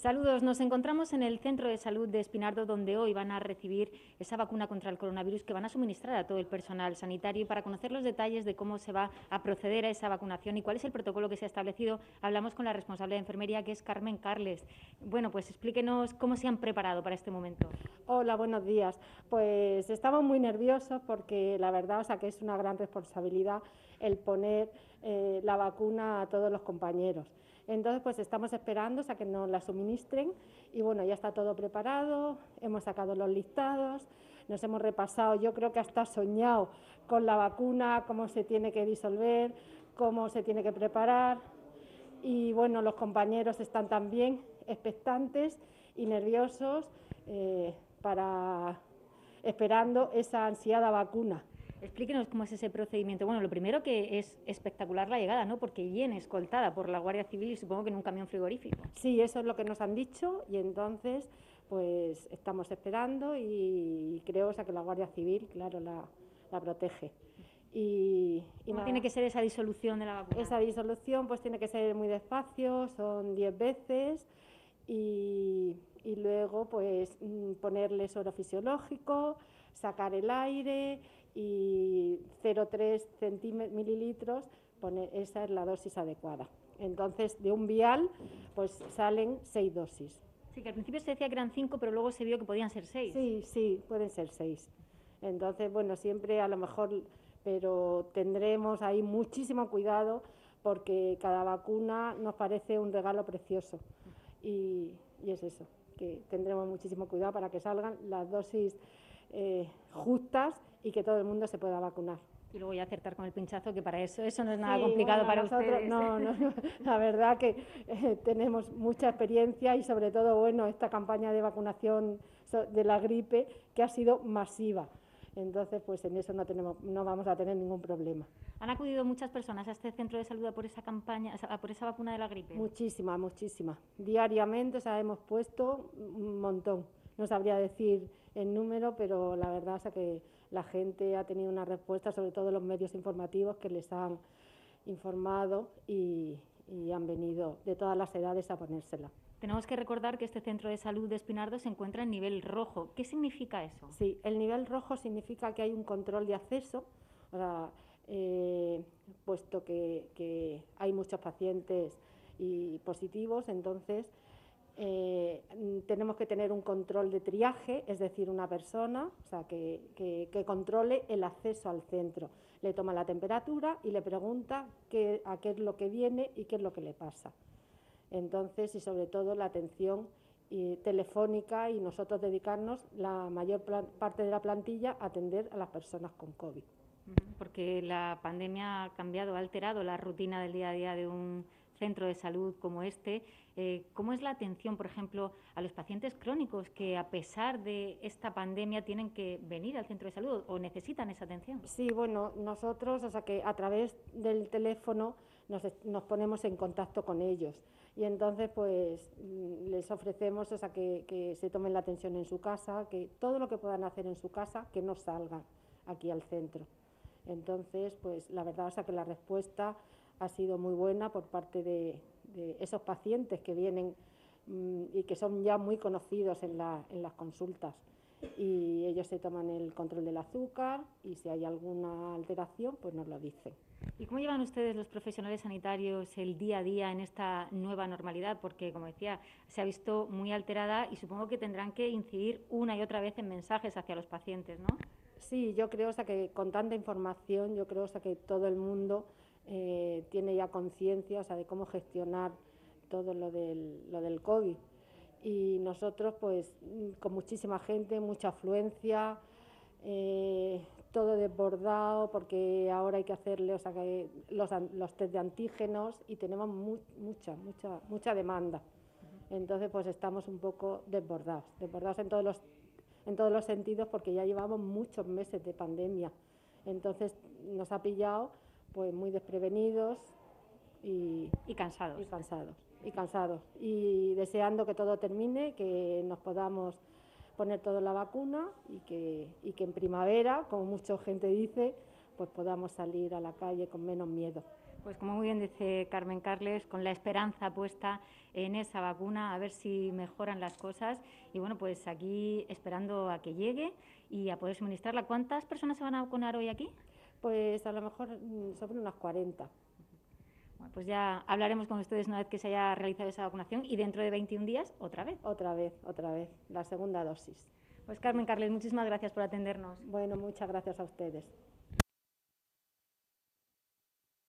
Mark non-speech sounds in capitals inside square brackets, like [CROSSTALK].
Saludos, nos encontramos en el Centro de Salud de Espinardo, donde hoy van a recibir esa vacuna contra el coronavirus que van a suministrar a todo el personal sanitario. Y para conocer los detalles de cómo se va a proceder a esa vacunación y cuál es el protocolo que se ha establecido, hablamos con la responsable de enfermería, que es Carmen Carles. Bueno, pues explíquenos cómo se han preparado para este momento. Hola, buenos días. Pues estamos muy nerviosos porque la verdad, o sea, que es una gran responsabilidad el poner eh, la vacuna a todos los compañeros. Entonces, pues estamos esperando a que nos la suministren y bueno, ya está todo preparado, hemos sacado los listados, nos hemos repasado, yo creo que hasta soñado con la vacuna, cómo se tiene que disolver, cómo se tiene que preparar y bueno, los compañeros están también expectantes y nerviosos eh, para esperando esa ansiada vacuna. Explíquenos cómo es ese procedimiento. Bueno, lo primero que es espectacular la llegada, ¿no? Porque viene escoltada por la Guardia Civil y supongo que en un camión frigorífico. Sí, eso es lo que nos han dicho y entonces pues estamos esperando y creo o sea, que la Guardia Civil, claro, la, protege. Y, ¿Cómo tiene que ser esa disolución de la vacuna? Esa disolución pues tiene que ser muy despacio, son 10 veces y, y luego pues mm, ponerle suero fisiológico, sacar el aire y 0,3 mililitros, esa es la dosis adecuada. Entonces, de un vial, pues salen seis dosis. Sí, que al principio se decía que eran cinco, pero luego se vio que podían ser seis. Sí, sí, pueden ser seis. Entonces, bueno, siempre a lo mejor, pero tendremos ahí muchísimo cuidado porque cada vacuna nos parece un regalo precioso. Y, y es eso, que tendremos muchísimo cuidado para que salgan las dosis eh, justas y que todo el mundo se pueda vacunar. Y luego ya acertar con el pinchazo, que para eso eso no es nada complicado para nosotros. No, no, [LAUGHS] la verdad que eh, tenemos mucha experiencia y sobre todo, bueno, esta campaña de vacunación de la gripe que ha sido masiva. Entonces, pues en eso no, tenemos, no vamos a tener ningún problema. ¿Han acudido muchas personas a este centro de salud por esa campaña, por esa vacuna de la gripe? Muchísimas, muchísimas. Diariamente o sea, hemos puesto un montón. No sabría decir el número, pero la verdad es que la gente ha tenido una respuesta, sobre todo los medios informativos que les han informado y, han venido de todas las edades a ponérsela. Tenemos que recordar que este centro de salud de Espinardo se encuentra en nivel rojo. ¿Qué significa eso? Sí, el nivel rojo significa que hay un control de acceso, eh, puesto que, que, hay muchos pacientes y positivos, entonces eh, tenemos que tener un control de triaje, es decir, una persona o sea, que, controle el acceso al centro. Le toma la temperatura y le pregunta qué, a qué es lo que viene y qué es lo que le pasa. Entonces, y sobre todo la atención telefónica y nosotros dedicarnos la mayor parte de la plantilla a atender a las personas con COVID. Porque la pandemia ha cambiado, ha alterado la rutina del día a día de un centro de salud como este. Eh, ¿Cómo es la atención, por ejemplo, a los pacientes crónicos que a pesar de esta pandemia tienen que venir al centro de salud o necesitan esa atención? Sí, bueno, nosotros, o sea que a través del teléfono nos, ponemos en contacto con ellos y entonces pues mm, les ofrecemos o sea, que, que se tomen la atención en su casa, que todo lo que puedan hacer en su casa, que no salgan aquí al centro. Entonces, pues la verdad es que la respuesta ha sido muy buena por parte de, esos pacientes que vienen mm, y que son ya muy conocidos en, las consultas. Y ellos se toman el control del azúcar y si hay alguna alteración, pues nos lo dicen. ¿Y cómo llevan ustedes los profesionales sanitarios el día a día en esta nueva normalidad? Porque, como decía, se ha visto muy alterada y supongo que tendrán que incidir una y otra vez en mensajes hacia los pacientes, ¿no? Sí, yo creo sea, que con tanta información, yo creo sea, que todo el mundo eh, tiene ya conciencia de cómo gestionar todo lo del, lo del COVID. Y nosotros, pues, con muchísima gente, mucha afluencia, eh, todo desbordado, porque ahora hay que hacerle o sea, que los, los test de antígenos y tenemos mucha, mucha, mucha demanda. Entonces, pues estamos un poco desbordados, desbordados en todos los en todos los sentidos porque ya llevamos muchos meses de pandemia. Entonces nos ha pillado pues muy desprevenidos y, cansados. Y cansados. Y cansados. Y deseando que todo termine, que nos podamos poner toda la vacuna y que, y que en primavera, como mucha gente dice, pues podamos salir a la calle con menos miedo. Pues como muy bien dice Carmen Carles, con la esperanza puesta en esa vacuna, a ver si mejoran las cosas. Y bueno, pues aquí esperando a que llegue y a poder suministrarla. ¿Cuántas personas se van a vacunar hoy aquí? Pues a lo mejor mm, sobre unas 40. Bueno, pues ya hablaremos con ustedes una vez que se haya realizado esa vacunación y dentro de 21 días otra vez. Otra vez, otra vez, la segunda dosis. Pues Carmen Carles, muchísimas gracias por atendernos. Bueno, muchas gracias a ustedes.